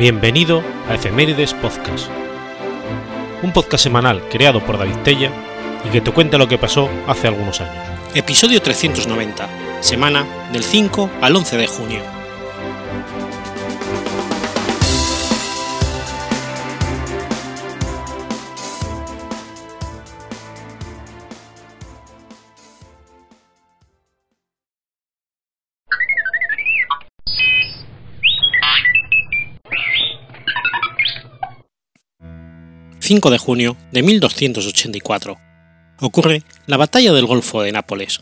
Bienvenido a Efemérides Podcast, un podcast semanal creado por David Tella y que te cuenta lo que pasó hace algunos años. Episodio 390, semana del 5 al 11 de junio. 5 de junio de 1284. Ocurre la Batalla del Golfo de Nápoles.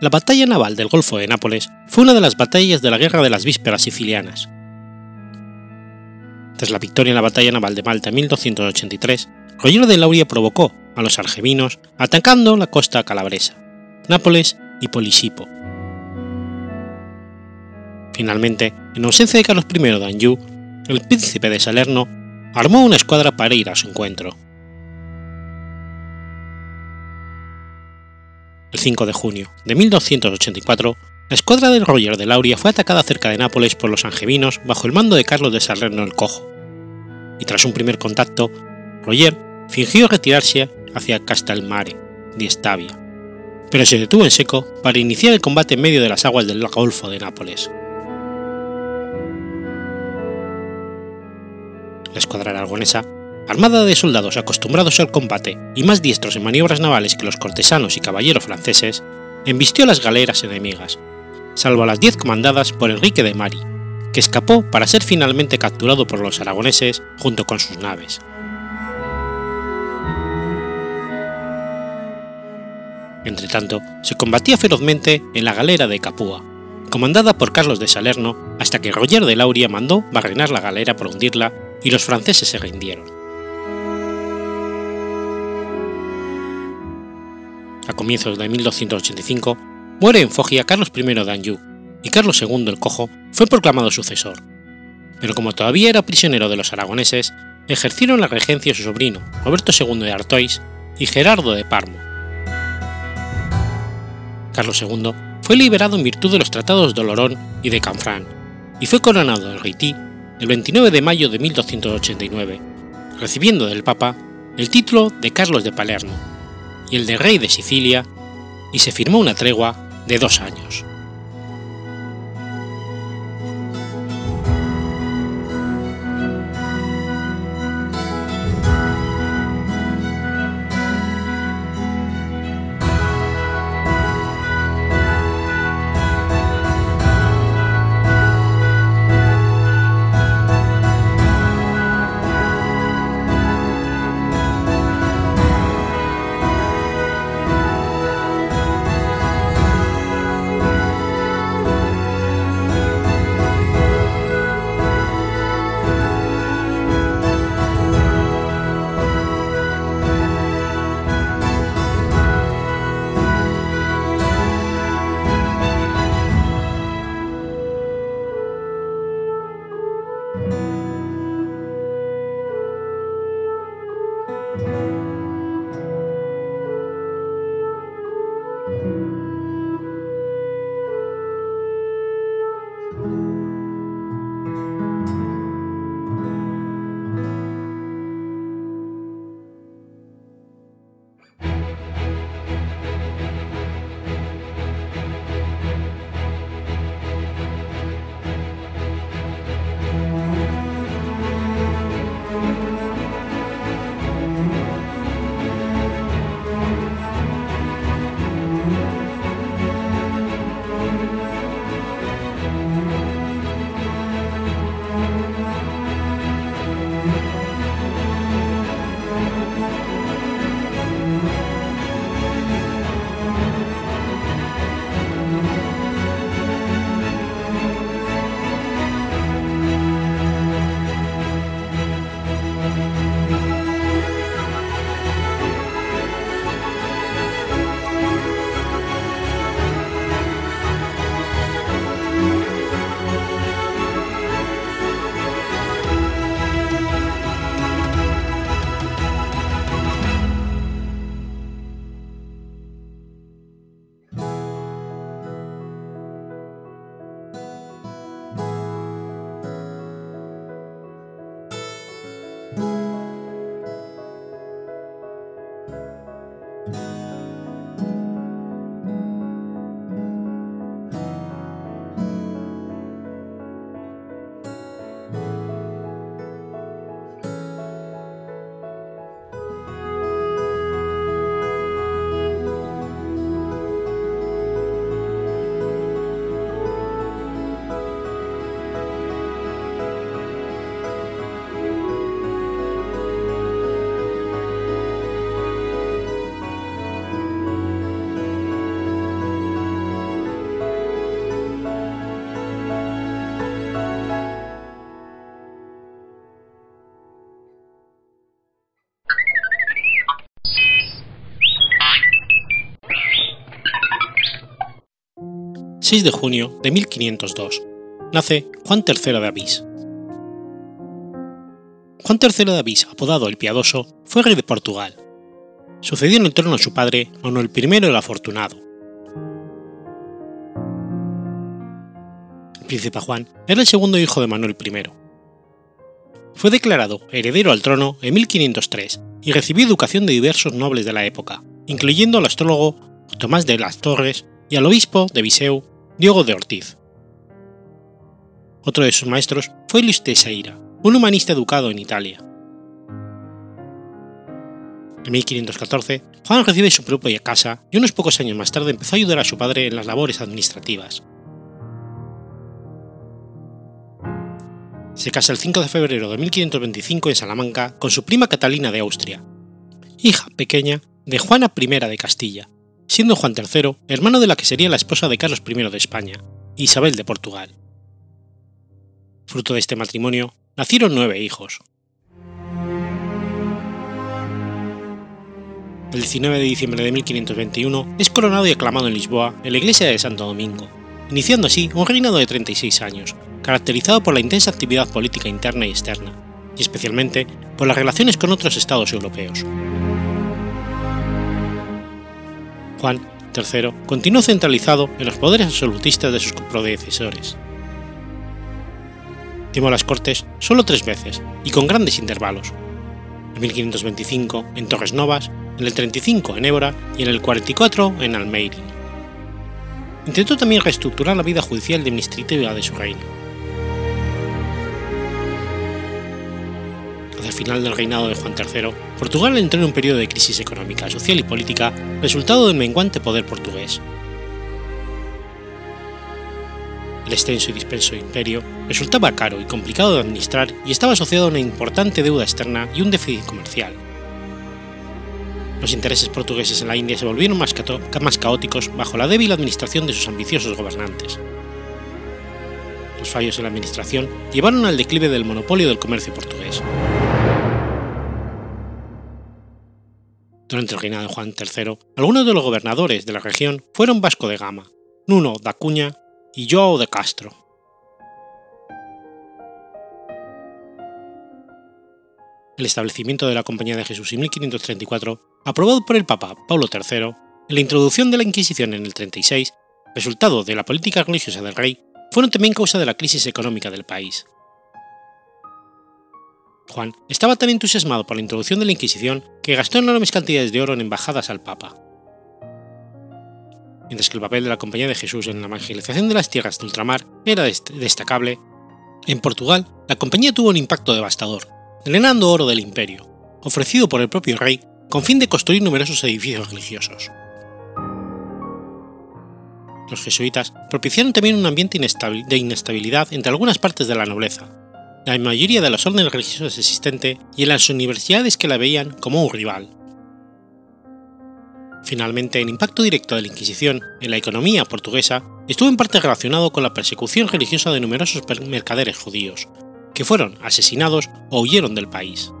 La batalla naval del Golfo de Nápoles fue una de las batallas de la Guerra de las Vísperas Sicilianas. Tras la victoria en la batalla naval de Malta en 1283, Roger de Lauria provocó a los argevinos atacando la costa calabresa, Nápoles y Polisipo. Finalmente, en ausencia de Carlos I de Anjou, el príncipe de Salerno armó una escuadra para ir a su encuentro. El 5 de junio de 1284, la escuadra del Roger de Lauria fue atacada cerca de Nápoles por los angevinos bajo el mando de Carlos de Salerno el Cojo, y tras un primer contacto, Roger fingió retirarse hacia Castelmare, di Estavia, pero se detuvo en seco para iniciar el combate en medio de las aguas del Golfo de Nápoles. La escuadra aragonesa, armada de soldados acostumbrados al combate y más diestros en maniobras navales que los cortesanos y caballeros franceses, embistió las galeras enemigas, salvo las diez comandadas por Enrique de Mari, que escapó para ser finalmente capturado por los aragoneses junto con sus naves. Entretanto, se combatía ferozmente en la galera de Capua, comandada por Carlos de Salerno, hasta que Roger de Lauria mandó barrenar la galera por hundirla y los franceses se rindieron. A comienzos de 1285 muere en Foggia Carlos I de Anjou y Carlos II el Cojo fue proclamado sucesor, pero como todavía era prisionero de los aragoneses, ejercieron la regencia su sobrino Roberto II de Artois y Gerardo de Parmo. Carlos II fue liberado en virtud de los tratados de Olorón y de Canfrán y fue coronado en Haití el 29 de mayo de 1289, recibiendo del Papa el título de Carlos de Palermo y el de Rey de Sicilia, y se firmó una tregua de dos años. 6 de junio de 1502. Nace Juan III de Avís. Juan III de Avís, apodado el Piadoso, fue rey de Portugal. Sucedió en el trono a su padre Manuel I el Afortunado. El príncipe Juan era el segundo hijo de Manuel I. Fue declarado heredero al trono en 1503 y recibió educación de diversos nobles de la época, incluyendo al astrólogo Tomás de las Torres y al obispo de Viseu, Diego de Ortiz. Otro de sus maestros fue Luis Teixeira, un humanista educado en Italia. En 1514, Juan recibe su propia casa y unos pocos años más tarde empezó a ayudar a su padre en las labores administrativas. Se casa el 5 de febrero de 1525 en Salamanca con su prima Catalina de Austria, hija pequeña de Juana I de Castilla, siendo Juan III hermano de la que sería la esposa de Carlos I de España, Isabel de Portugal. Fruto de este matrimonio nacieron nueve hijos. El 19 de diciembre de 1521 es coronado y aclamado en Lisboa en la iglesia de Santo Domingo, iniciando así un reinado de 36 años, caracterizado por la intensa actividad política interna y externa, y especialmente por las relaciones con otros estados europeos. Juan III continuó centralizado en los poderes absolutistas de sus predecesores. Timó las Cortes solo tres veces y con grandes intervalos, en 1525 en Torres Novas, en el 35 en Évora y en el 44 en Almeida. Intentó también reestructurar la vida judicial y administrativa de su reino. Hacia el final del reinado de Juan III, Portugal entró en un periodo de crisis económica, social y política, resultado del menguante poder portugués. El extenso y disperso imperio resultaba caro y complicado de administrar y estaba asociado a una importante deuda externa y un déficit comercial. Los intereses portugueses en la India se volvieron más, más caóticos bajo la débil administración de sus ambiciosos gobernantes. Los fallos en la administración llevaron al declive del monopolio del comercio portugués. Durante el reinado de Juan III, algunos de los gobernadores de la región fueron Vasco de Gama, Nuno da Cunha y João de Castro. El establecimiento de la Compañía de Jesús en 1534, aprobado por el Papa Paulo III, en la introducción de la Inquisición en el 36, resultado de la política religiosa del rey, fueron también causa de la crisis económica del país. Juan estaba tan entusiasmado por la introducción de la Inquisición que gastó enormes cantidades de oro en embajadas al Papa mientras que el papel de la Compañía de Jesús en la evangelización de las tierras de ultramar era destacable, en Portugal la compañía tuvo un impacto devastador, drenando oro del imperio, ofrecido por el propio rey con fin de construir numerosos edificios religiosos. Los jesuitas propiciaron también un ambiente de inestabilidad entre algunas partes de la nobleza, la mayoría de las órdenes religiosas existentes y en las universidades que la veían como un rival, Finalmente, el impacto directo de la Inquisición en la economía portuguesa estuvo en parte relacionado con la persecución religiosa de numerosos mercaderes judíos, que fueron asesinados o huyeron del país.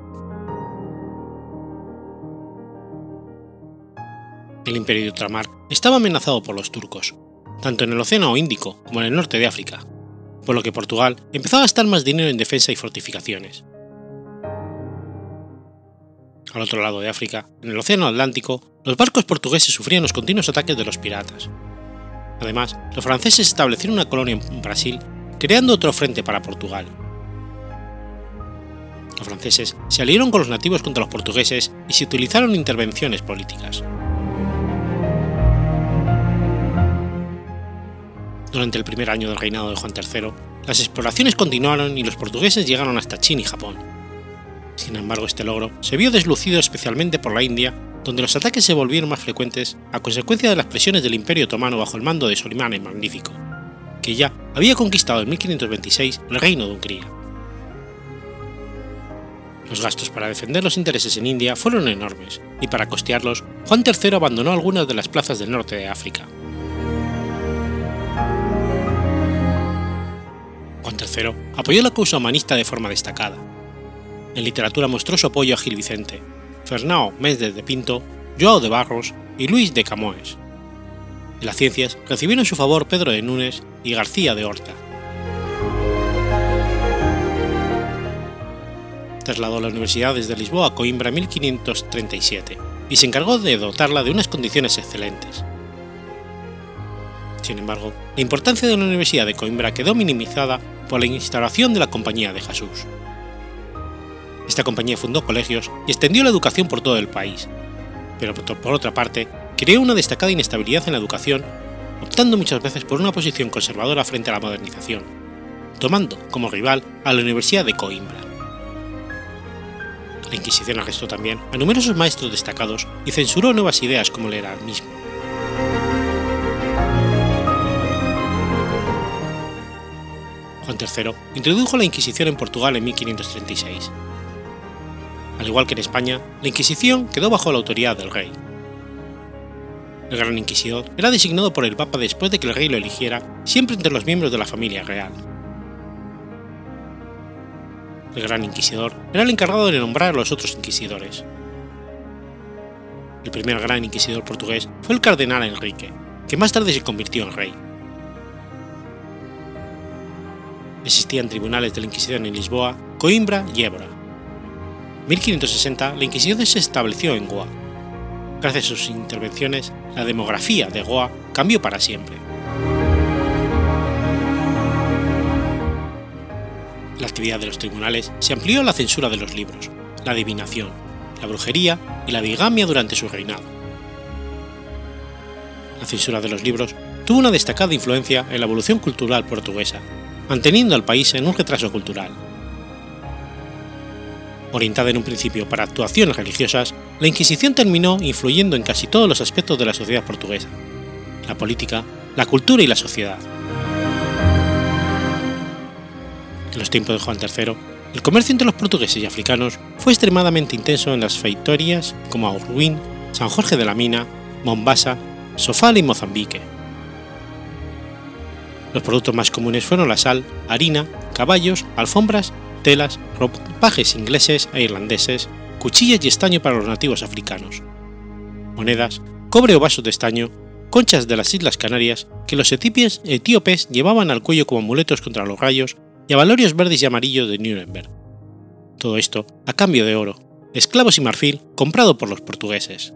El imperio de ultramar estaba amenazado por los turcos, tanto en el Océano Índico como en el norte de África, por lo que Portugal empezó a gastar más dinero en defensa y fortificaciones. Al otro lado de África, en el Océano Atlántico, los barcos portugueses sufrían los continuos ataques de los piratas. Además, los franceses establecieron una colonia en Brasil, creando otro frente para Portugal. Los franceses se aliaron con los nativos contra los portugueses y se utilizaron intervenciones políticas. Durante el primer año del reinado de Juan III, las exploraciones continuaron y los portugueses llegaron hasta China y Japón, sin embargo, este logro se vio deslucido especialmente por la India, donde los ataques se volvieron más frecuentes a consecuencia de las presiones del Imperio Otomano bajo el mando de Solimán el Magnífico, que ya había conquistado en 1526 el reino de Hungría. Los gastos para defender los intereses en India fueron enormes, y para costearlos, Juan III abandonó algunas de las plazas del norte de África. Juan III apoyó la causa humanista de forma destacada, en literatura mostró su apoyo a Gil Vicente, Fernão Méndez de Pinto, João de Barros y Luis de Camões. En las ciencias recibieron su favor Pedro de Núñez y García de Horta. Trasladó la universidad desde Lisboa a Coimbra en 1537 y se encargó de dotarla de unas condiciones excelentes. Sin embargo, la importancia de la Universidad de Coimbra quedó minimizada por la instauración de la Compañía de Jesús. Esta compañía fundó colegios y extendió la educación por todo el país, pero por otra parte creó una destacada inestabilidad en la educación, optando muchas veces por una posición conservadora frente a la modernización, tomando como rival a la Universidad de Coimbra. La Inquisición arrestó también a numerosos maestros destacados y censuró nuevas ideas como el mismo. Juan III introdujo la Inquisición en Portugal en 1536. Al igual que en España, la Inquisición quedó bajo la autoridad del rey. El Gran Inquisidor era designado por el Papa después de que el rey lo eligiera, siempre entre los miembros de la familia real. El Gran Inquisidor era el encargado de nombrar a los otros inquisidores. El primer Gran Inquisidor portugués fue el Cardenal Enrique, que más tarde se convirtió en rey. Existían tribunales de la Inquisición en Lisboa, Coimbra y Évora. En 1560 la Inquisición se estableció en Goa. Gracias a sus intervenciones, la demografía de Goa cambió para siempre. La actividad de los tribunales se amplió a la censura de los libros, la adivinación, la brujería y la bigamia durante su reinado. La censura de los libros tuvo una destacada influencia en la evolución cultural portuguesa manteniendo al país en un retraso cultural. Orientada en un principio para actuaciones religiosas, la Inquisición terminó influyendo en casi todos los aspectos de la sociedad portuguesa, la política, la cultura y la sociedad. En los tiempos de Juan III, el comercio entre los portugueses y africanos fue extremadamente intenso en las feitorías como Aurguín, San Jorge de la Mina, Mombasa, Sofala y Mozambique, los productos más comunes fueron la sal, harina, caballos, alfombras, telas, ropajes ingleses e irlandeses, cuchillas y estaño para los nativos africanos, monedas, cobre o vasos de estaño, conchas de las Islas Canarias que los etíopes llevaban al cuello como amuletos contra los rayos y avalorios verdes y amarillos de Nuremberg. Todo esto a cambio de oro, esclavos y marfil comprado por los portugueses.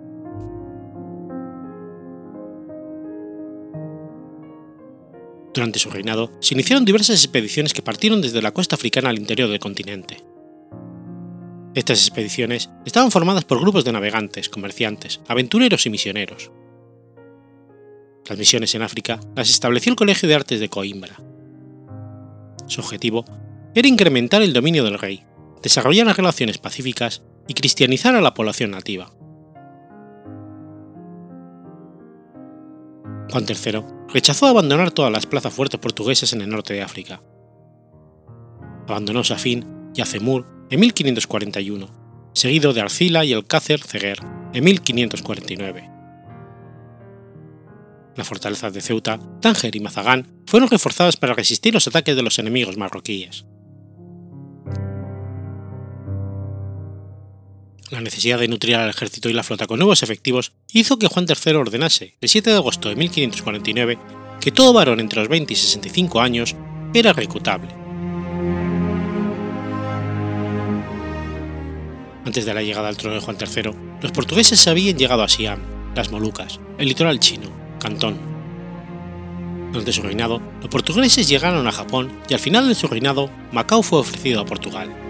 Durante su reinado se iniciaron diversas expediciones que partieron desde la costa africana al interior del continente. Estas expediciones estaban formadas por grupos de navegantes, comerciantes, aventureros y misioneros. Las misiones en África las estableció el Colegio de Artes de Coimbra. Su objetivo era incrementar el dominio del rey, desarrollar las relaciones pacíficas y cristianizar a la población nativa. Juan III rechazó abandonar todas las plazas fuertes portuguesas en el norte de África. Abandonó Safin y Azemur en 1541, seguido de Arcila y Alcácer Ceguer en 1549. Las fortalezas de Ceuta, Tánger y Mazagán fueron reforzadas para resistir los ataques de los enemigos marroquíes. La necesidad de nutrir al ejército y la flota con nuevos efectivos hizo que Juan III ordenase, el 7 de agosto de 1549, que todo varón entre los 20 y 65 años era reclutable. Antes de la llegada al trono de Juan III, los portugueses habían llegado a Siam, las Molucas, el litoral chino, Cantón. Durante su reinado, los portugueses llegaron a Japón y al final de su reinado, Macao fue ofrecido a Portugal.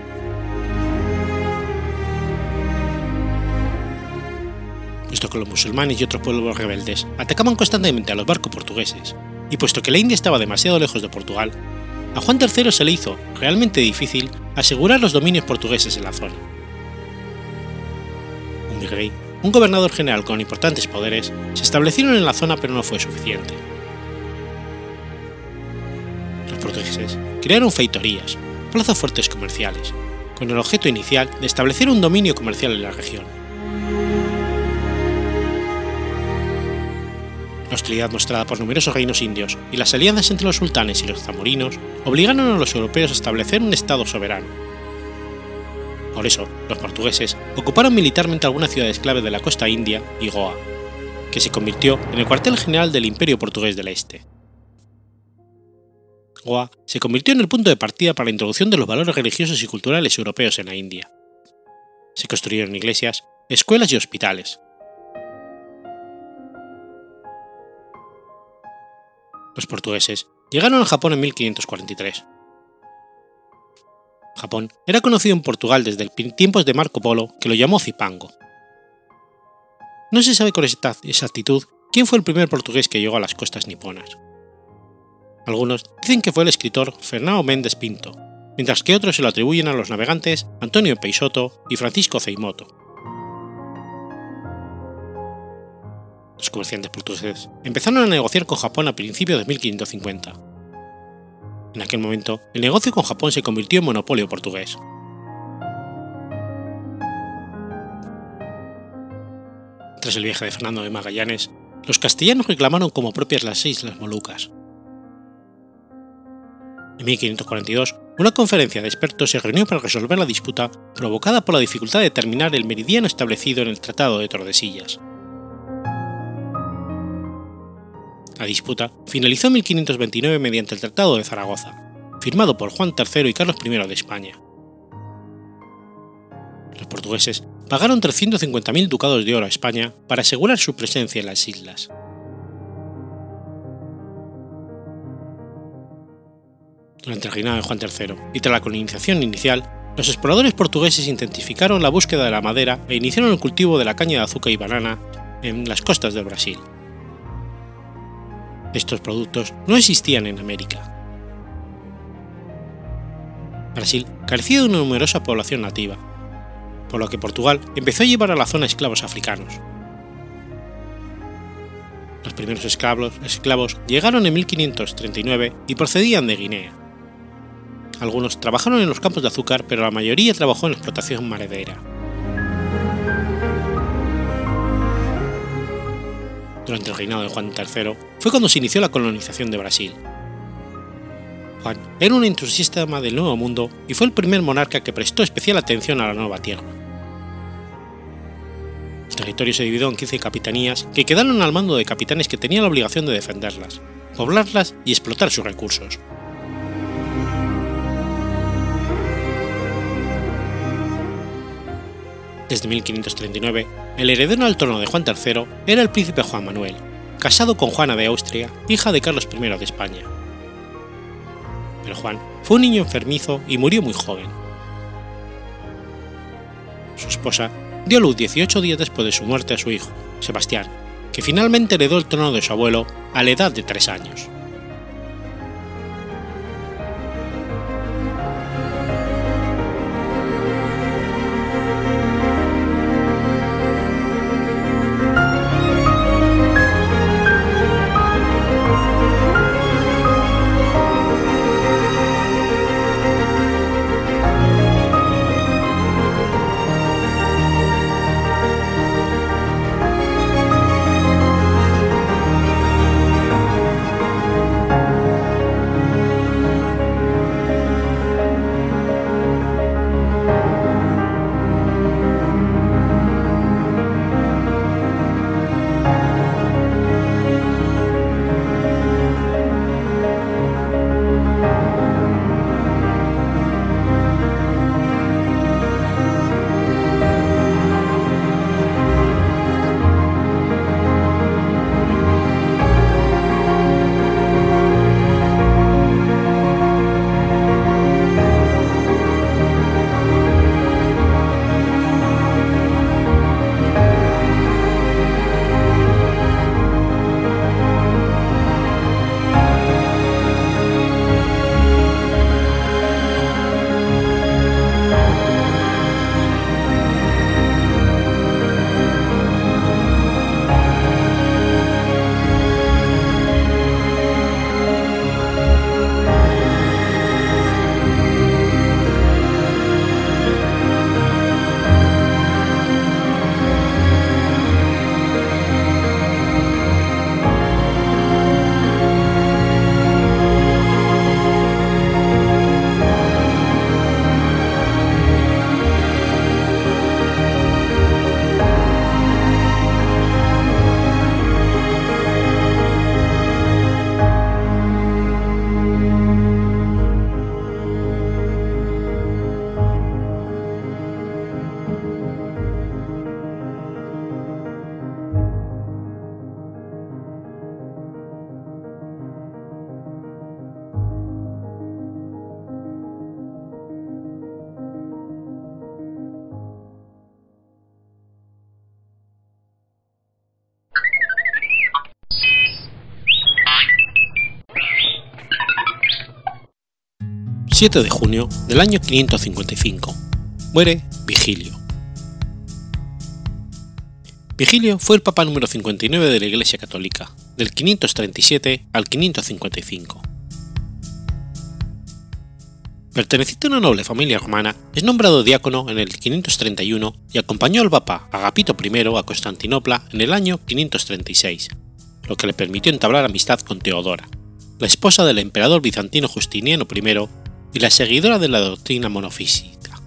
Puesto que los musulmanes y otros pueblos rebeldes atacaban constantemente a los barcos portugueses, y puesto que la India estaba demasiado lejos de Portugal, a Juan III se le hizo realmente difícil asegurar los dominios portugueses en la zona. Un virrey, un gobernador general con importantes poderes, se establecieron en la zona pero no fue suficiente. Los portugueses crearon feitorías, plazas fuertes comerciales, con el objeto inicial de establecer un dominio comercial en la región. Hostilidad mostrada por numerosos reinos indios y las alianzas entre los sultanes y los zamorinos obligaron a los europeos a establecer un estado soberano. Por eso, los portugueses ocuparon militarmente algunas ciudades clave de la costa india y Goa. que se convirtió en el cuartel general del Imperio Portugués del Este. Goa se convirtió en el punto de partida para la introducción de los valores religiosos y culturales europeos en la India. Se construyeron iglesias, escuelas y hospitales. Los portugueses llegaron a Japón en 1543. Japón era conocido en Portugal desde tiempos de Marco Polo, que lo llamó Zipango. No se sabe con exactitud quién fue el primer portugués que llegó a las costas niponas. Algunos dicen que fue el escritor Fernão Mendes Pinto, mientras que otros se lo atribuyen a los navegantes Antonio Peixoto y Francisco Ceimoto. Los comerciantes portugueses empezaron a negociar con Japón a principios de 1550. En aquel momento, el negocio con Japón se convirtió en monopolio portugués. Tras el viaje de Fernando de Magallanes, los castellanos reclamaron como propias las Islas Molucas, en 1542, una conferencia de expertos se reunió para resolver la disputa provocada por la dificultad de determinar el meridiano establecido en el Tratado de Tordesillas. La disputa finalizó en 1529 mediante el Tratado de Zaragoza, firmado por Juan III y Carlos I de España. Los portugueses pagaron 350.000 ducados de oro a España para asegurar su presencia en las islas. Durante el reinado de Juan III y tras la colonización inicial, los exploradores portugueses intensificaron la búsqueda de la madera e iniciaron el cultivo de la caña de azúcar y banana en las costas del Brasil. Estos productos no existían en América. Brasil carecía de una numerosa población nativa, por lo que Portugal empezó a llevar a la zona esclavos africanos. Los primeros esclavos, llegaron en 1539 y procedían de Guinea. Algunos trabajaron en los campos de azúcar, pero la mayoría trabajó en la explotación maredera. Durante el reinado de Juan III fue cuando se inició la colonización de Brasil. Juan era un entusiasta del Nuevo Mundo y fue el primer monarca que prestó especial atención a la nueva tierra. El territorio se dividió en 15 capitanías que quedaron al mando de capitanes que tenían la obligación de defenderlas, poblarlas y explotar sus recursos. Desde 1539, el heredero al trono de Juan III era el príncipe Juan Manuel, casado con Juana de Austria, hija de Carlos I de España. Pero Juan fue un niño enfermizo y murió muy joven. Su esposa dio luz 18 días después de su muerte a su hijo, Sebastián, que finalmente heredó el trono de su abuelo a la edad de 3 años. 7 de junio del año 555. Muere Vigilio. Vigilio fue el papa número 59 de la Iglesia Católica, del 537 al 555. Perteneciente a una noble familia romana, es nombrado diácono en el 531 y acompañó al papa Agapito I a Constantinopla en el año 536, lo que le permitió entablar amistad con Teodora, la esposa del emperador bizantino Justiniano I y la seguidora de la doctrina monofísica.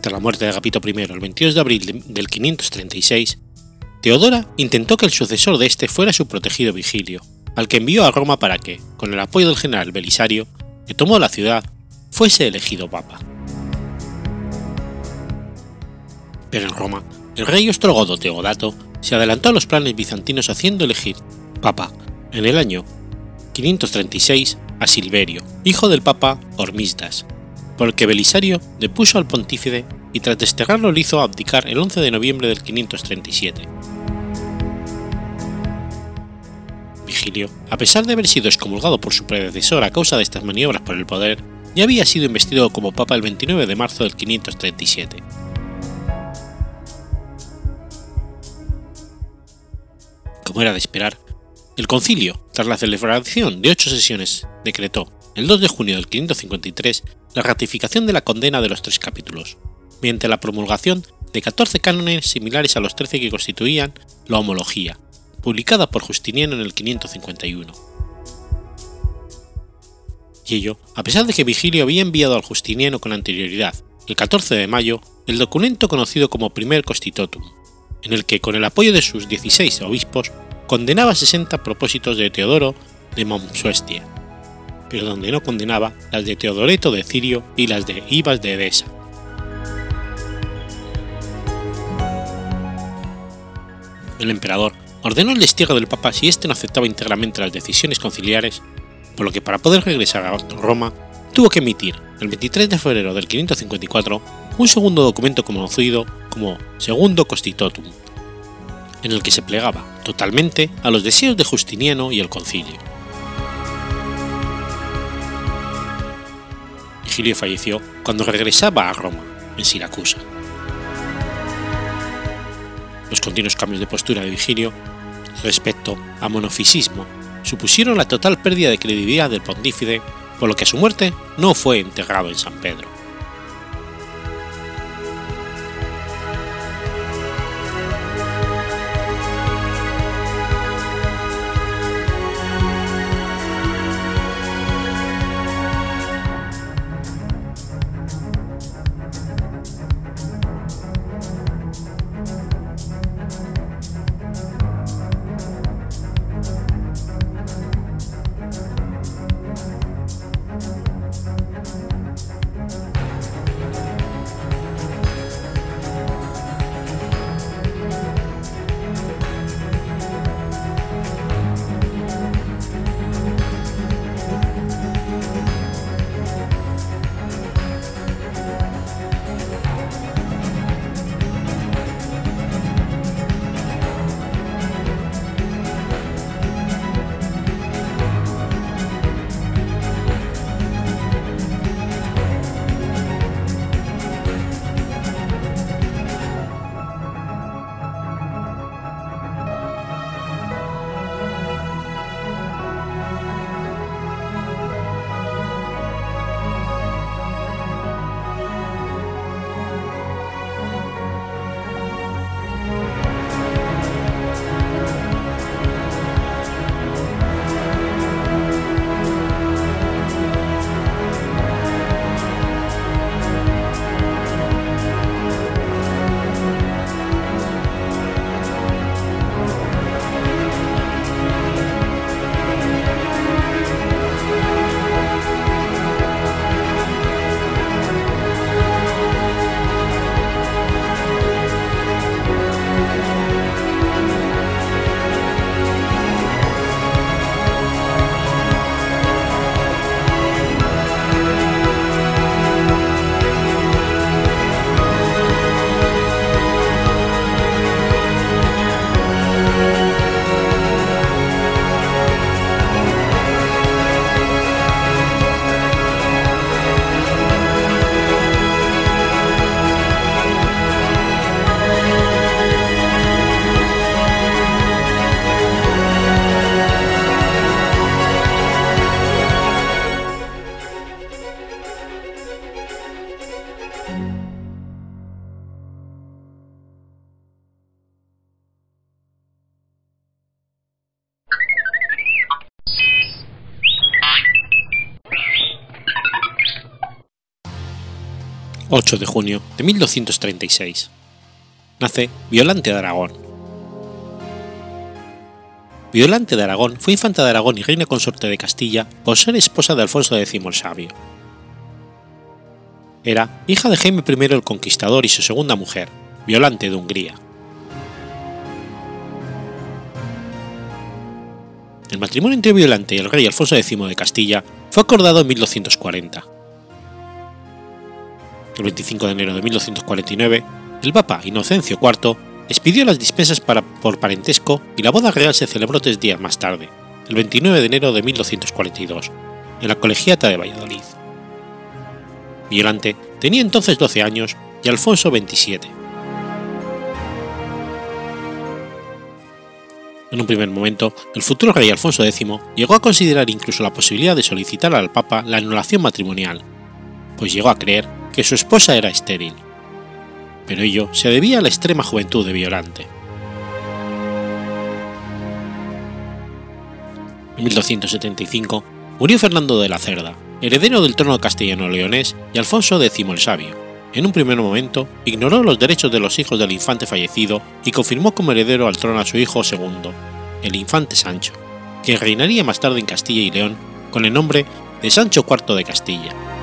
Tras la muerte de Agapito I el 22 de abril del 536, Teodora intentó que el sucesor de este fuera su protegido Vigilio, al que envió a Roma para que, con el apoyo del general Belisario, que tomó la ciudad, fuese elegido papa. Pero en Roma, el rey ostrogodo Teodato se adelantó a los planes bizantinos haciendo elegir papa en el año 536 a Silverio, hijo del papa Hormisdas, por el que Belisario depuso al pontífice y tras desterrarlo lo hizo abdicar el 11 de noviembre del 537. Vigilio, a pesar de haber sido excomulgado por su predecesor a causa de estas maniobras por el poder, ya había sido investido como papa el 29 de marzo del 537. Como era de esperar, el concilio, tras la celebración de ocho sesiones, decretó, el 2 de junio del 553, la ratificación de la condena de los tres capítulos, mediante la promulgación de 14 cánones similares a los 13 que constituían la homología, publicada por Justiniano en el 551. Y ello, a pesar de que Vigilio había enviado al Justiniano con anterioridad, el 14 de mayo, el documento conocido como Primer Constitutum, en el que, con el apoyo de sus 16 obispos, condenaba 60 propósitos de Teodoro de Momsuestia, pero donde no condenaba las de Teodoreto de Cirio y las de Ibas de Edesa. El emperador ordenó el destierro del Papa si éste no aceptaba íntegramente las decisiones conciliares, por lo que para poder regresar a Roma tuvo que emitir, el 23 de febrero del 554, un segundo documento conocido como Segundo Constitutum, en el que se plegaba totalmente a los deseos de Justiniano y el concilio. Vigilio falleció cuando regresaba a Roma, en Siracusa. Los continuos cambios de postura de Vigilio respecto a monofisismo supusieron la total pérdida de credibilidad del pontífice, por lo que a su muerte no fue enterrado en San Pedro. 8 de junio de 1236. Nace Violante de Aragón. Violante de Aragón fue infanta de Aragón y reina consorte de Castilla por ser esposa de Alfonso X el Sabio. Era hija de Jaime I el Conquistador y su segunda mujer, Violante de Hungría. El matrimonio entre Violante y el rey Alfonso X de Castilla fue acordado en 1240. El 25 de enero de 1249, el Papa Inocencio IV expidió las dispensas para, por parentesco y la boda real se celebró tres días más tarde, el 29 de enero de 1242, en la Colegiata de Valladolid. Violante tenía entonces 12 años y Alfonso 27. En un primer momento, el futuro rey Alfonso X llegó a considerar incluso la posibilidad de solicitar al Papa la anulación matrimonial, pues llegó a creer que su esposa era estéril. Pero ello se debía a la extrema juventud de Violante. En 1275 murió Fernando de la Cerda, heredero del trono castellano-leonés y Alfonso X el Sabio. En un primer momento, ignoró los derechos de los hijos del infante fallecido y confirmó como heredero al trono a su hijo segundo, el infante Sancho, que reinaría más tarde en Castilla y León con el nombre de Sancho IV de Castilla.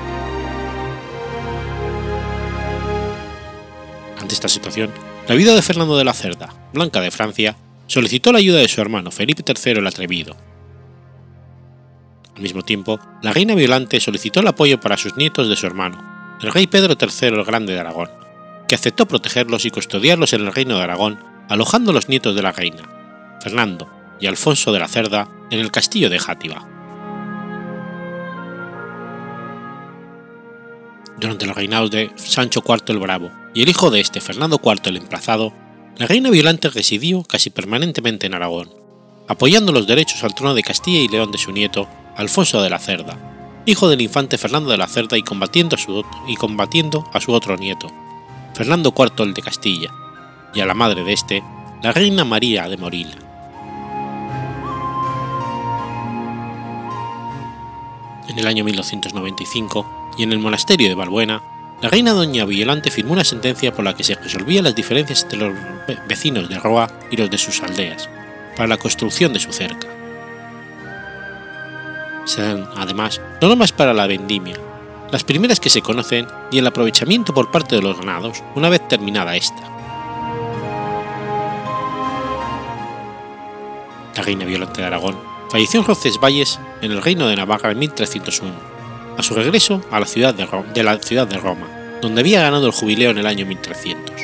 Ante esta situación, la viuda de Fernando de la Cerda, Blanca de Francia, solicitó la ayuda de su hermano Felipe III el Atrevido, al mismo tiempo, la reina Violante solicitó el apoyo para sus nietos de su hermano, el rey Pedro III el Grande de Aragón, que aceptó protegerlos y custodiarlos en el reino de Aragón, alojando los nietos de la reina, Fernando y Alfonso de la Cerda, en el castillo de Játiva. Durante los reinados de Sancho IV el Bravo y el hijo de este, Fernando IV el Emplazado, la reina Violante residió casi permanentemente en Aragón, apoyando los derechos al trono de Castilla y León de su nieto, Alfonso de la Cerda, hijo del infante Fernando de la Cerda y combatiendo a su, y combatiendo a su otro nieto, Fernando IV el de Castilla, y a la madre de este, la reina María de Morila. En el año 1295, y en el monasterio de Balbuena, la reina doña Violante firmó una sentencia por la que se resolvían las diferencias entre los vecinos de Roa y los de sus aldeas, para la construcción de su cerca se dan además normas para la vendimia, las primeras que se conocen y el aprovechamiento por parte de los ganados una vez terminada esta. La reina Violante de Aragón falleció en Roncesvalles en el reino de Navarra en 1301, a su regreso a la ciudad de, de la ciudad de Roma, donde había ganado el jubileo en el año 1300.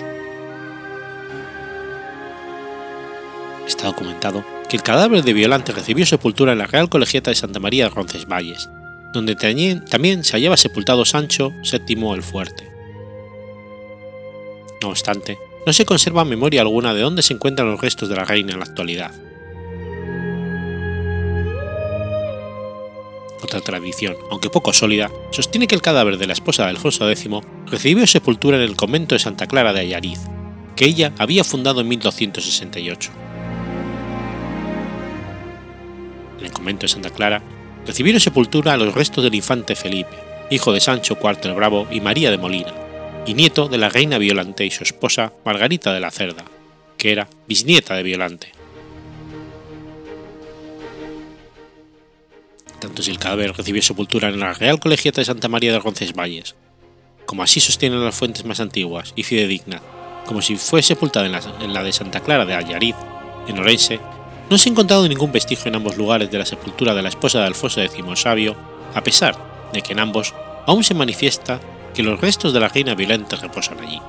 Está documentado que el cadáver de Violante recibió sepultura en la Real Colegiata de Santa María de Roncesvalles, donde también se hallaba sepultado Sancho VII el Fuerte. No obstante, no se conserva memoria alguna de dónde se encuentran los restos de la reina en la actualidad. Otra tradición, aunque poco sólida, sostiene que el cadáver de la esposa de Alfonso X recibió sepultura en el convento de Santa Clara de Ayariz, que ella había fundado en 1268. en el convento de Santa Clara, recibieron sepultura a los restos del infante Felipe, hijo de Sancho IV el Bravo y María de Molina, y nieto de la reina Violante y su esposa Margarita de la Cerda, que era bisnieta de Violante. Tanto si el cadáver recibió sepultura en la Real Colegiata de Santa María de Roncesvalles, como así sostienen las fuentes más antiguas y fidedignas, como si fue sepultada en la, de Santa Clara de Allariz, en Orense, no se ha encontrado ningún vestigio en ambos lugares de la sepultura de la esposa de Alfonso X Sabio, a pesar de que en ambos aún se manifiesta que los restos de la reina violenta reposan allí.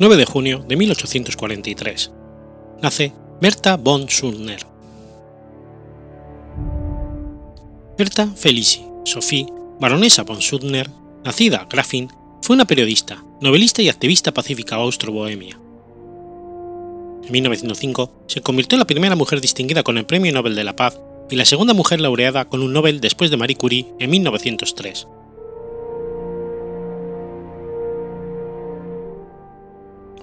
9 de junio de 1843. Nace Berta von Suttner. Berta Felici Sophie, baronesa von Suttner, nacida Grafin, fue una periodista, novelista y activista pacífica austro-bohemia. En 1905 se convirtió en la primera mujer distinguida con el Premio Nobel de la Paz y la segunda mujer laureada con un Nobel después de Marie Curie en 1903.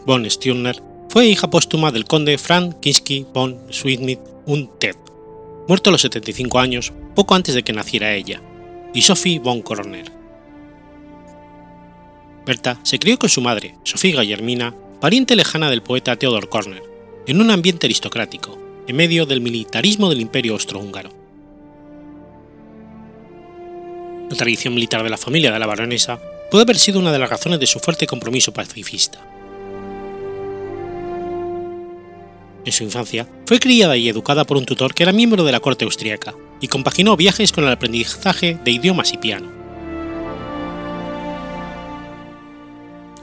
Von Stirner fue hija póstuma del conde Franz Kinsky von Schwidmit und Ted, muerto a los 75 años, poco antes de que naciera ella, y Sophie von Koroner. Berta se crió con su madre, Sofía Guillermina, pariente lejana del poeta Theodor Korner, en un ambiente aristocrático, en medio del militarismo del Imperio Austrohúngaro. La tradición militar de la familia de la baronesa puede haber sido una de las razones de su fuerte compromiso pacifista. En su infancia, fue criada y educada por un tutor que era miembro de la corte austríaca y compaginó viajes con el aprendizaje de idiomas y piano.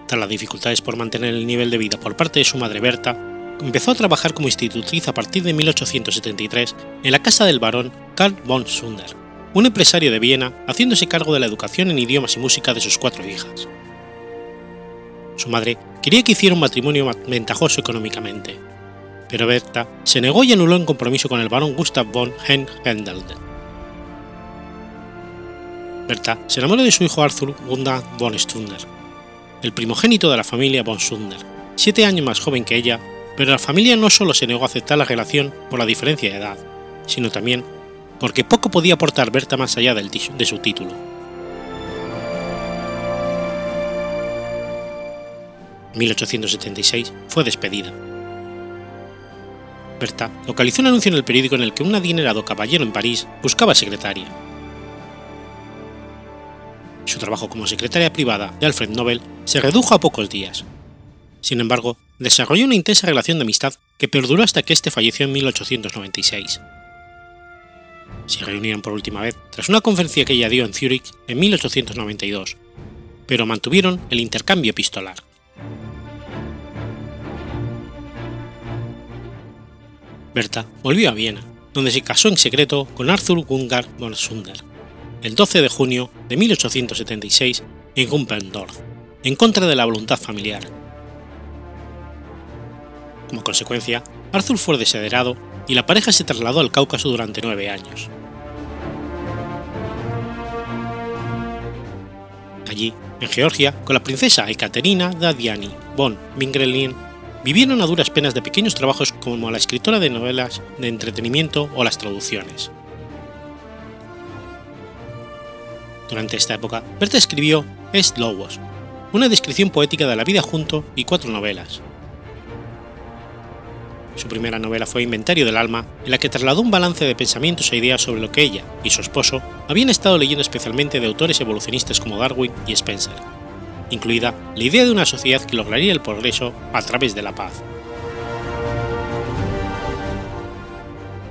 Tras las dificultades por mantener el nivel de vida por parte de su madre Berta, empezó a trabajar como institutriz a partir de 1873 en la casa del barón Karl von Sunder, un empresario de Viena haciéndose cargo de la educación en idiomas y música de sus cuatro hijas. Su madre quería que hiciera un matrimonio ventajoso económicamente, pero Berta se negó y anuló en compromiso con el barón Gustav von Henhelde. Berta se enamoró de su hijo Arthur Gunda von Stunder, el primogénito de la familia von Stunder, siete años más joven que ella, pero la familia no solo se negó a aceptar la relación por la diferencia de edad, sino también porque poco podía aportar Berta más allá del, de su título. En 1876 fue despedida Localizó un anuncio en el periódico en el que un adinerado caballero en París buscaba secretaria. Su trabajo como secretaria privada de Alfred Nobel se redujo a pocos días. Sin embargo, desarrolló una intensa relación de amistad que perduró hasta que éste falleció en 1896. Se reunieron por última vez tras una conferencia que ella dio en Zúrich en 1892, pero mantuvieron el intercambio epistolar. Berta volvió a Viena, donde se casó en secreto con Arthur Gungar von Sunder, el 12 de junio de 1876 en Gumpendorf, en contra de la voluntad familiar. Como consecuencia, Arthur fue desederado y la pareja se trasladó al Cáucaso durante nueve años. Allí, en Georgia, con la princesa Ekaterina Dadiani von Mingrelin vivieron a duras penas de pequeños trabajos como la escritora de novelas de entretenimiento o las traducciones. Durante esta época, Berta escribió Est Lobos, una descripción poética de la vida junto y cuatro novelas. Su primera novela fue Inventario del Alma, en la que trasladó un balance de pensamientos e ideas sobre lo que ella y su esposo habían estado leyendo especialmente de autores evolucionistas como Darwin y Spencer incluida la idea de una sociedad que lograría el progreso a través de la paz.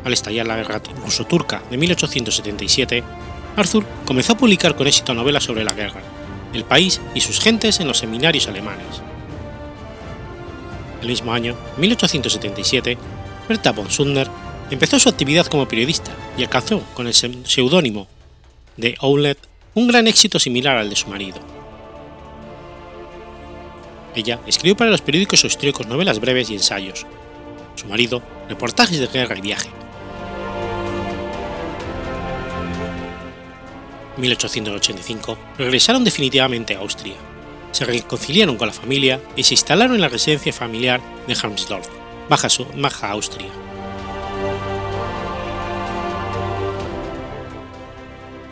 Al estallar la guerra ruso-turca de 1877, Arthur comenzó a publicar con éxito novelas sobre la guerra, el país y sus gentes en los seminarios alemanes. El mismo año, 1877, Berta von Sunder empezó su actividad como periodista y alcanzó con el seudónimo de Owlet un gran éxito similar al de su marido. Ella escribió para los periódicos austríacos novelas breves y ensayos. Su marido, reportajes de guerra y viaje. En 1885 regresaron definitivamente a Austria. Se reconciliaron con la familia y se instalaron en la residencia familiar de Harmsdorf, Baja, Baja Austria.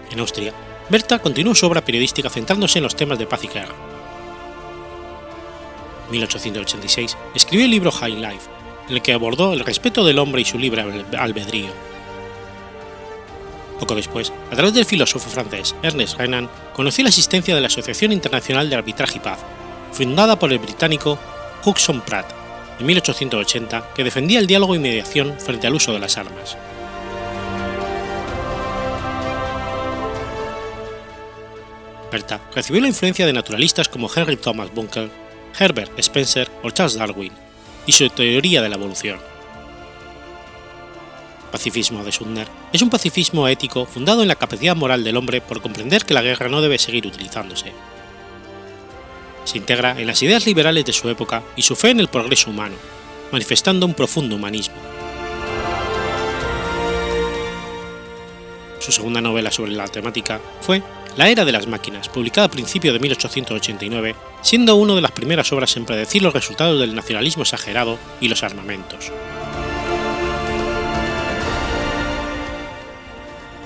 En Austria, Berta continuó su obra periodística centrándose en los temas de paz y guerra 1886, escribió el libro High Life, en el que abordó el respeto del hombre y su libre albedrío. Poco después, a través del filósofo francés Ernest Renan, conoció la existencia de la Asociación Internacional de Arbitraje y Paz, fundada por el británico Hudson Pratt en 1880, que defendía el diálogo y mediación frente al uso de las armas. Berta recibió la influencia de naturalistas como Henry Thomas Bunker Herbert Spencer o Charles Darwin, y su teoría de la evolución. Pacifismo de Sumner es un pacifismo ético fundado en la capacidad moral del hombre por comprender que la guerra no debe seguir utilizándose. Se integra en las ideas liberales de su época y su fe en el progreso humano, manifestando un profundo humanismo. Su segunda novela sobre la temática fue La Era de las Máquinas, publicada a principios de 1889, siendo una de las primeras obras en predecir los resultados del nacionalismo exagerado y los armamentos.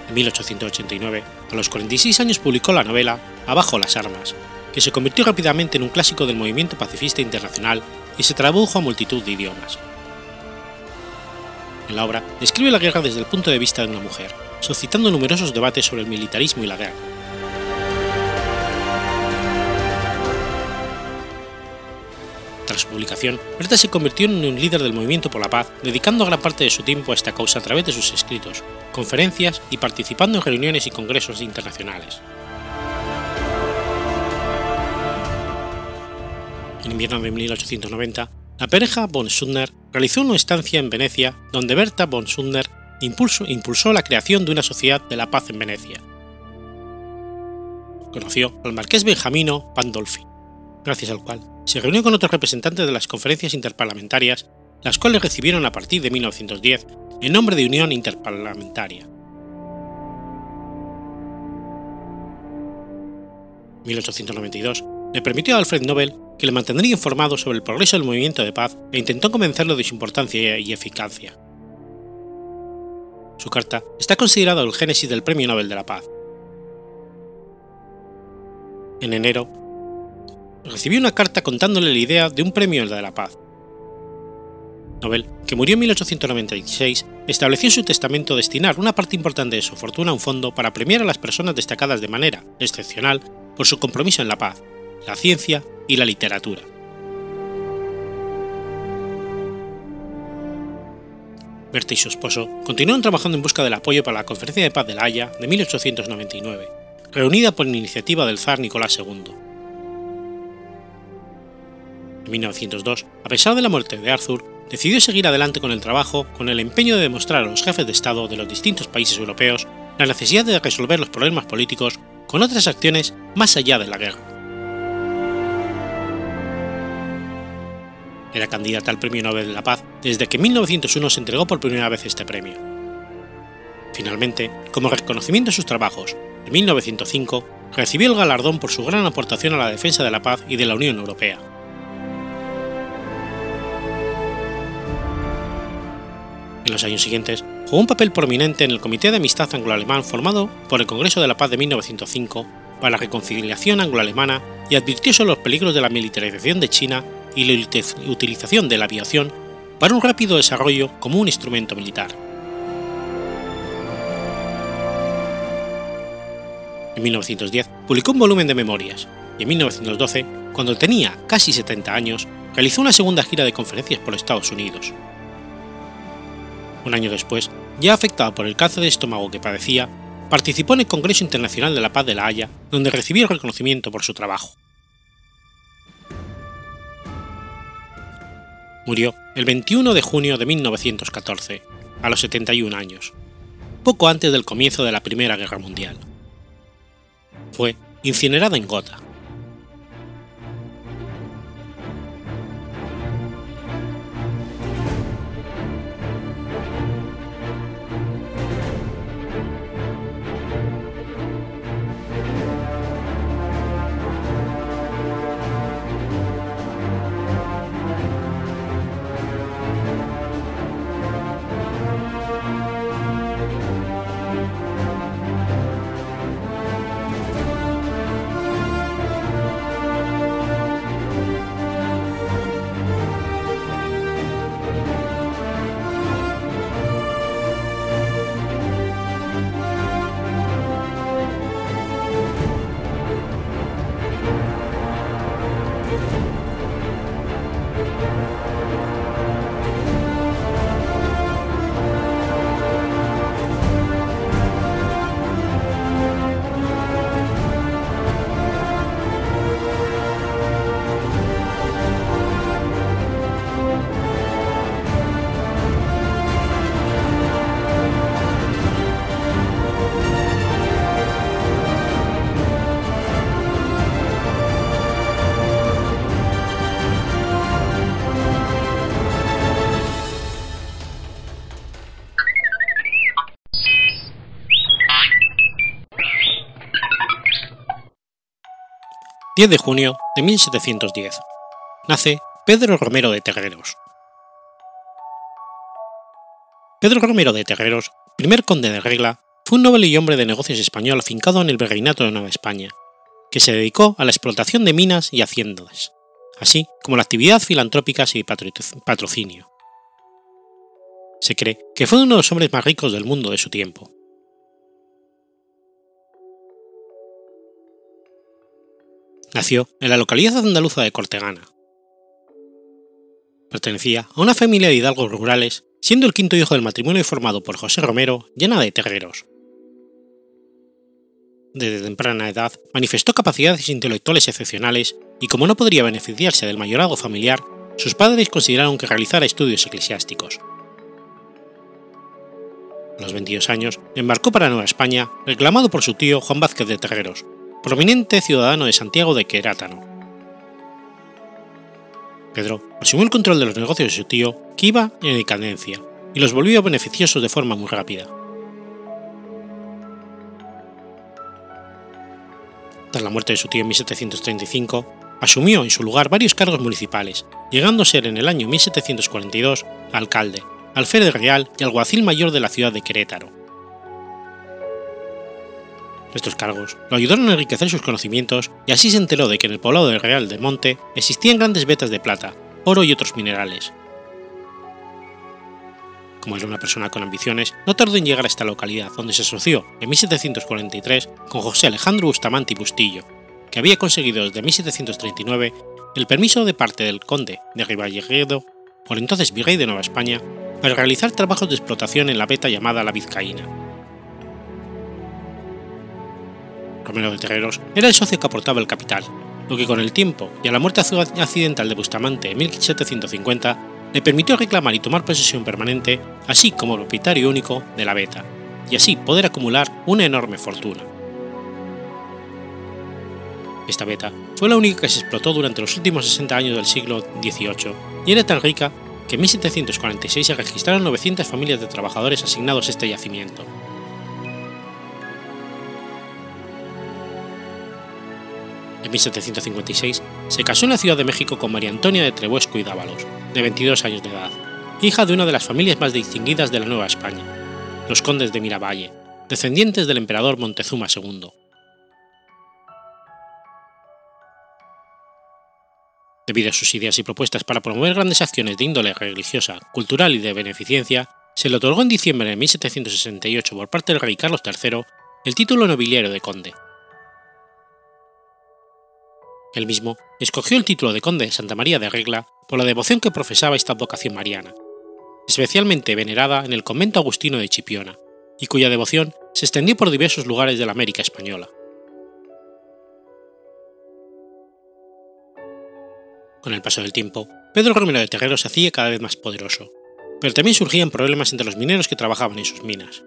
En 1889, a los 46 años publicó la novela Abajo las armas, que se convirtió rápidamente en un clásico del movimiento pacifista internacional y se tradujo a multitud de idiomas. En la obra describe la guerra desde el punto de vista de una mujer, suscitando numerosos debates sobre el militarismo y la guerra. Su publicación, Berta se convirtió en un líder del movimiento por la paz, dedicando gran parte de su tiempo a esta causa a través de sus escritos, conferencias y participando en reuniones y congresos internacionales. En invierno de 1890, la pareja von Suttner realizó una estancia en Venecia donde Berta von Suttner impulsó, impulsó la creación de una sociedad de la paz en Venecia. Conoció al marqués Benjamino Pandolfi, gracias al cual se reunió con otros representantes de las conferencias interparlamentarias, las cuales recibieron a partir de 1910 el nombre de Unión Interparlamentaria. En 1892 le permitió a Alfred Nobel que le mantendría informado sobre el progreso del movimiento de paz e intentó convencerlo de su importancia y eficacia. Su carta está considerada el génesis del Premio Nobel de la Paz. En enero, recibió una carta contándole la idea de un Premio de la Paz. Nobel, que murió en 1896, estableció en su testamento destinar una parte importante de su fortuna a un fondo para premiar a las personas destacadas de manera excepcional por su compromiso en la paz, la ciencia y la literatura. Berta y su esposo continuaron trabajando en busca del apoyo para la Conferencia de Paz de La Haya de 1899, reunida por iniciativa del zar Nicolás II. En 1902, a pesar de la muerte de Arthur, decidió seguir adelante con el trabajo con el empeño de demostrar a los jefes de Estado de los distintos países europeos la necesidad de resolver los problemas políticos con otras acciones más allá de la guerra. Era candidata al Premio Nobel de la Paz desde que en 1901 se entregó por primera vez este premio. Finalmente, como reconocimiento de sus trabajos, en 1905 recibió el galardón por su gran aportación a la defensa de la paz y de la Unión Europea. En los años siguientes, jugó un papel prominente en el Comité de Amistad Anglo-Alemán formado por el Congreso de la Paz de 1905 para la reconciliación anglo-alemana y advirtió sobre los peligros de la militarización de China y la utilización de la aviación para un rápido desarrollo como un instrumento militar. En 1910 publicó un volumen de memorias y en 1912, cuando tenía casi 70 años, realizó una segunda gira de conferencias por Estados Unidos. Un año después, ya afectado por el cáncer de estómago que padecía, participó en el Congreso Internacional de la Paz de La Haya, donde recibió reconocimiento por su trabajo. Murió el 21 de junio de 1914, a los 71 años, poco antes del comienzo de la Primera Guerra Mundial. Fue incinerada en Gotha, 10 de junio de 1710. Nace Pedro Romero de Terreros. Pedro Romero de Terreros, primer conde de Regla, fue un noble y hombre de negocios español afincado en el virreinato de Nueva España, que se dedicó a la explotación de minas y haciendas, así como la actividad filantrópica y patrocinio. Se cree que fue uno de los hombres más ricos del mundo de su tiempo. Nació en la localidad andaluza de Cortegana. Pertenecía a una familia de hidalgos rurales, siendo el quinto hijo del matrimonio formado por José Romero, llena de terreros. Desde temprana edad manifestó capacidades intelectuales excepcionales y como no podría beneficiarse del mayorado familiar, sus padres consideraron que realizara estudios eclesiásticos. A los 22 años embarcó para Nueva España, reclamado por su tío Juan Vázquez de Terreros, prominente ciudadano de Santiago de Querátano. Pedro asumió el control de los negocios de su tío, que iba en decadencia, y los volvió beneficiosos de forma muy rápida. Tras la muerte de su tío en 1735, asumió en su lugar varios cargos municipales, llegando a ser en el año 1742 alcalde, alférez real y alguacil mayor de la ciudad de Querétaro. Estos cargos lo ayudaron a enriquecer sus conocimientos y así se enteró de que en el poblado del Real de Monte existían grandes vetas de plata, oro y otros minerales. Como era una persona con ambiciones, no tardó en llegar a esta localidad, donde se asoció en 1743 con José Alejandro Bustamante y Bustillo, que había conseguido desde 1739 el permiso de parte del conde de Rivallejedo, por entonces virrey de Nueva España, para realizar trabajos de explotación en la veta llamada la Vizcaína. Romero de Terreros, era el socio que aportaba el capital, lo que con el tiempo y a la muerte accidental de Bustamante en 1750 le permitió reclamar y tomar posesión permanente, así como propietario único de la beta, y así poder acumular una enorme fortuna. Esta beta fue la única que se explotó durante los últimos 60 años del siglo XVIII y era tan rica que en 1746 se registraron 900 familias de trabajadores asignados a este yacimiento, en 1756, se casó en la Ciudad de México con María Antonia de Trebuesco y Dávalos, de 22 años de edad, hija de una de las familias más distinguidas de la Nueva España, los condes de Miravalle, descendientes del emperador Montezuma II. Debido a sus ideas y propuestas para promover grandes acciones de índole religiosa, cultural y de beneficencia, se le otorgó en diciembre de 1768 por parte del rey Carlos III el título nobiliario de conde, él mismo escogió el título de conde de Santa María de Regla por la devoción que profesaba esta vocación mariana, especialmente venerada en el convento agustino de Chipiona, y cuya devoción se extendió por diversos lugares de la América española. Con el paso del tiempo, Pedro Romero de Terrero se hacía cada vez más poderoso, pero también surgían problemas entre los mineros que trabajaban en sus minas.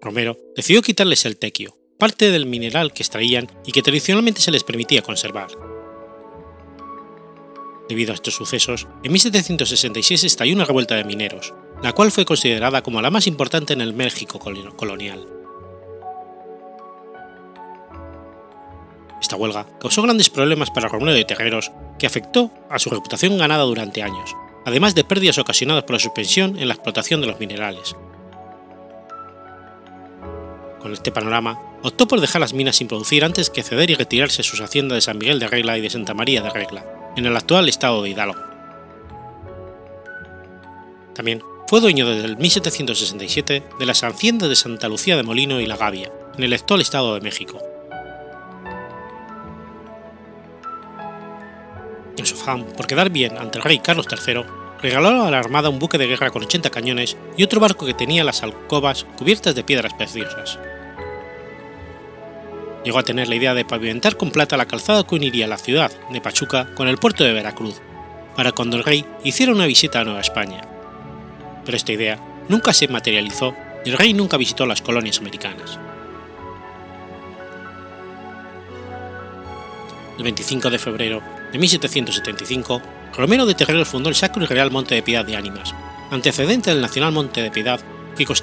Romero decidió quitarles el tequio, parte del mineral que extraían y que tradicionalmente se les permitía conservar. Debido a estos sucesos, en 1766 estalló una revuelta de mineros, la cual fue considerada como la más importante en el México colonial. Esta huelga causó grandes problemas para Romero de Terreros, que afectó a su reputación ganada durante años, además de pérdidas ocasionadas por la suspensión en la explotación de los minerales. Con este panorama, optó por dejar las minas sin producir antes que ceder y retirarse sus haciendas de San Miguel de Regla y de Santa María de Regla, en el actual estado de Hidalgo. También fue dueño desde el 1767 de las haciendas de Santa Lucía de Molino y La Gavia, en el actual estado de México. En su afán por quedar bien ante el rey Carlos III, regaló a la armada un buque de guerra con 80 cañones y otro barco que tenía las alcobas cubiertas de piedras preciosas llegó a tener la idea de pavimentar con plata la calzada que uniría la ciudad de Pachuca con el puerto de Veracruz, para cuando el rey hiciera una visita a Nueva España. Pero esta idea nunca se materializó y el rey nunca visitó las colonias americanas. El 25 de febrero de 1775, Romero de Terreros fundó el Sacro y Real Monte de Piedad de Ánimas, antecedente del Nacional Monte de Piedad que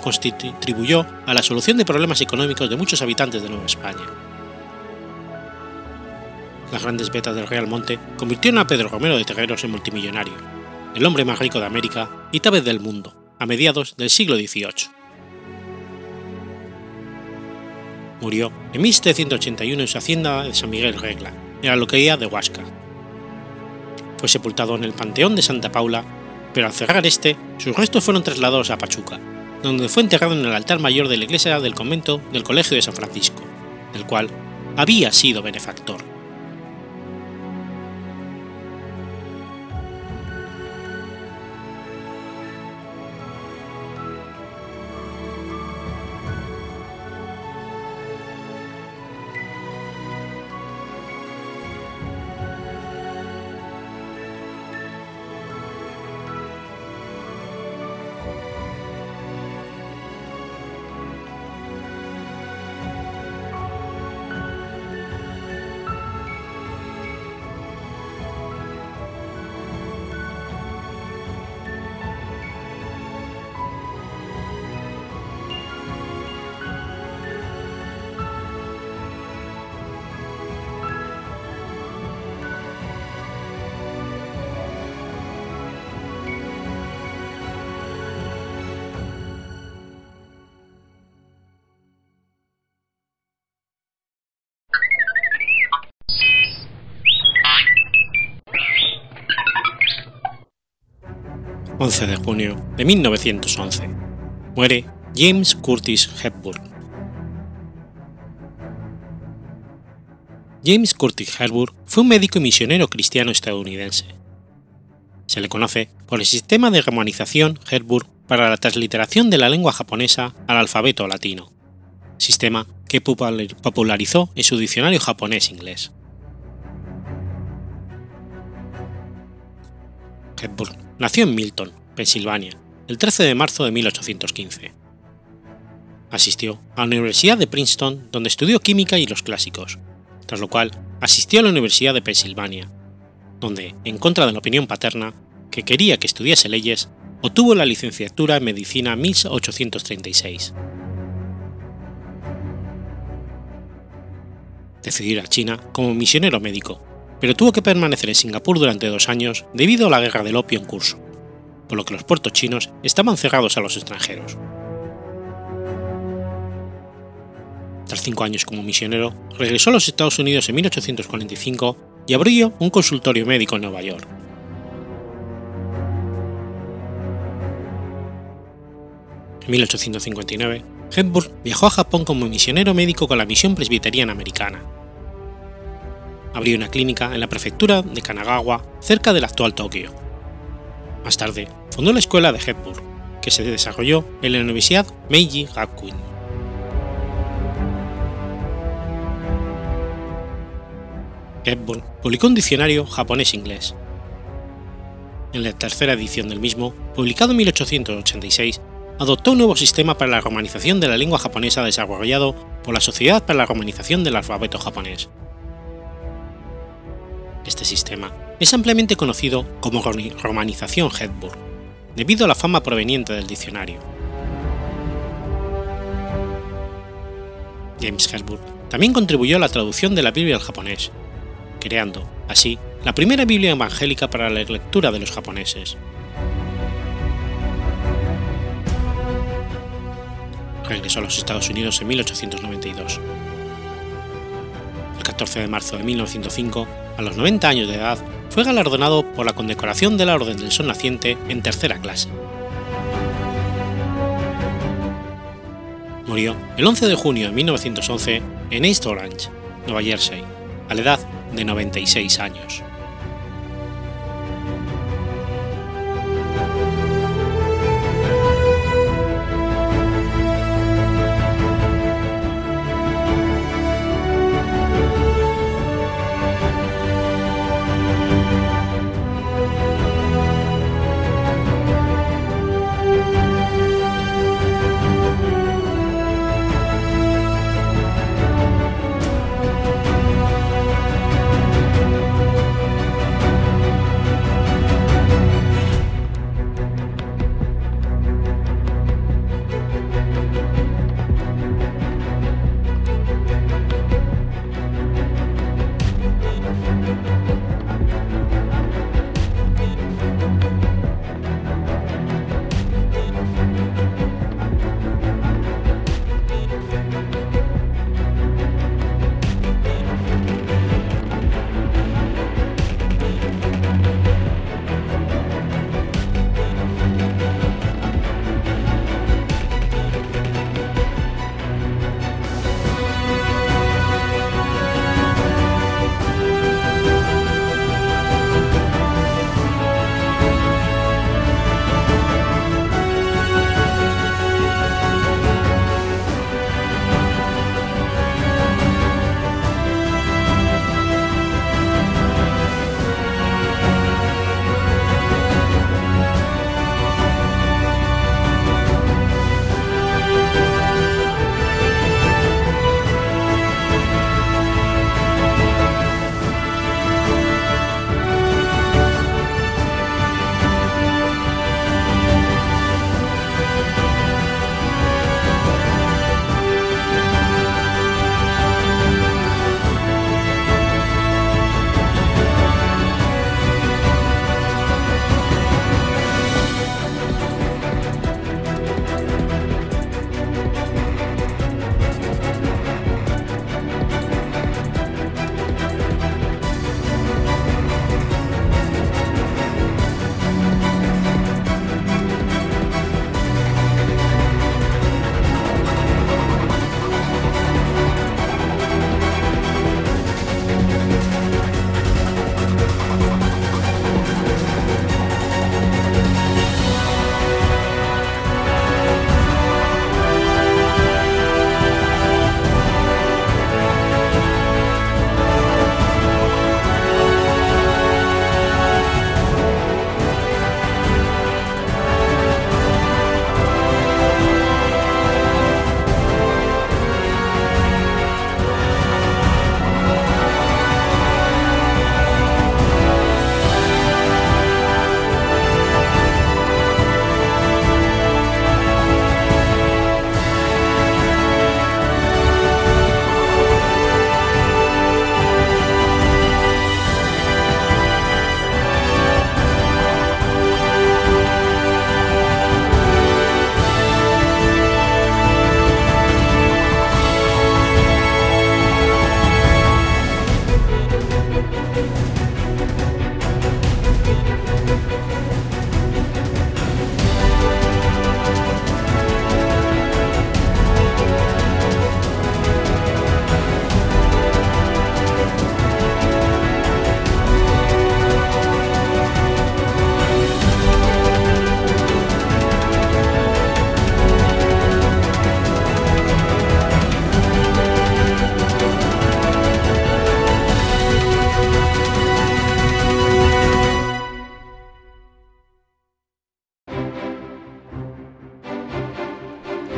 contribuyó a la solución de problemas económicos de muchos habitantes de Nueva España. las grandes betas del Real Monte convirtieron a Pedro Romero de Terreros en multimillonario, el hombre más rico de América y tal vez del mundo, a mediados del siglo XVIII. Murió en 1781 en su hacienda de San Miguel Regla, en la localidad de Huasca. Fue sepultado en el Panteón de Santa Paula, pero al cerrar este, sus restos fueron trasladados a Pachuca, donde fue enterrado en el altar mayor de la iglesia del convento del Colegio de San Francisco, del cual había sido benefactor. 11 de junio de 1911. Muere James Curtis Hepburn. James Curtis Hepburn fue un médico y misionero cristiano estadounidense. Se le conoce por el sistema de romanización Hepburn para la transliteración de la lengua japonesa al alfabeto latino, sistema que popularizó en su diccionario japonés-inglés. Hepburn nació en Milton, Pensilvania, el 13 de marzo de 1815. Asistió a la Universidad de Princeton, donde estudió química y los clásicos, tras lo cual asistió a la Universidad de Pensilvania, donde, en contra de la opinión paterna, que quería que estudiase leyes, obtuvo la licenciatura en medicina 1836. Decidió ir a China como misionero médico pero tuvo que permanecer en Singapur durante dos años debido a la guerra del opio en curso, por lo que los puertos chinos estaban cerrados a los extranjeros. Tras cinco años como misionero, regresó a los Estados Unidos en 1845 y abrió un consultorio médico en Nueva York. En 1859, Hepburn viajó a Japón como misionero médico con la misión presbiteriana americana abrió una clínica en la prefectura de Kanagawa, cerca del actual Tokio. Más tarde, fundó la escuela de Hepburn, que se desarrolló en la Universidad Meiji Gakuin. Hepburn publicó un diccionario japonés-inglés. En la tercera edición del mismo, publicado en 1886, adoptó un nuevo sistema para la romanización de la lengua japonesa desarrollado por la Sociedad para la Romanización del Alfabeto Japonés, este sistema es ampliamente conocido como romanización Hepburn, debido a la fama proveniente del diccionario. James Hepburn también contribuyó a la traducción de la Biblia al japonés, creando, así, la primera Biblia evangélica para la lectura de los japoneses. Regresó a los Estados Unidos en 1892. El 14 de marzo de 1905 a los 90 años de edad, fue galardonado por la condecoración de la Orden del Sol Naciente en tercera clase. Murió el 11 de junio de 1911 en East Orange, Nueva Jersey, a la edad de 96 años.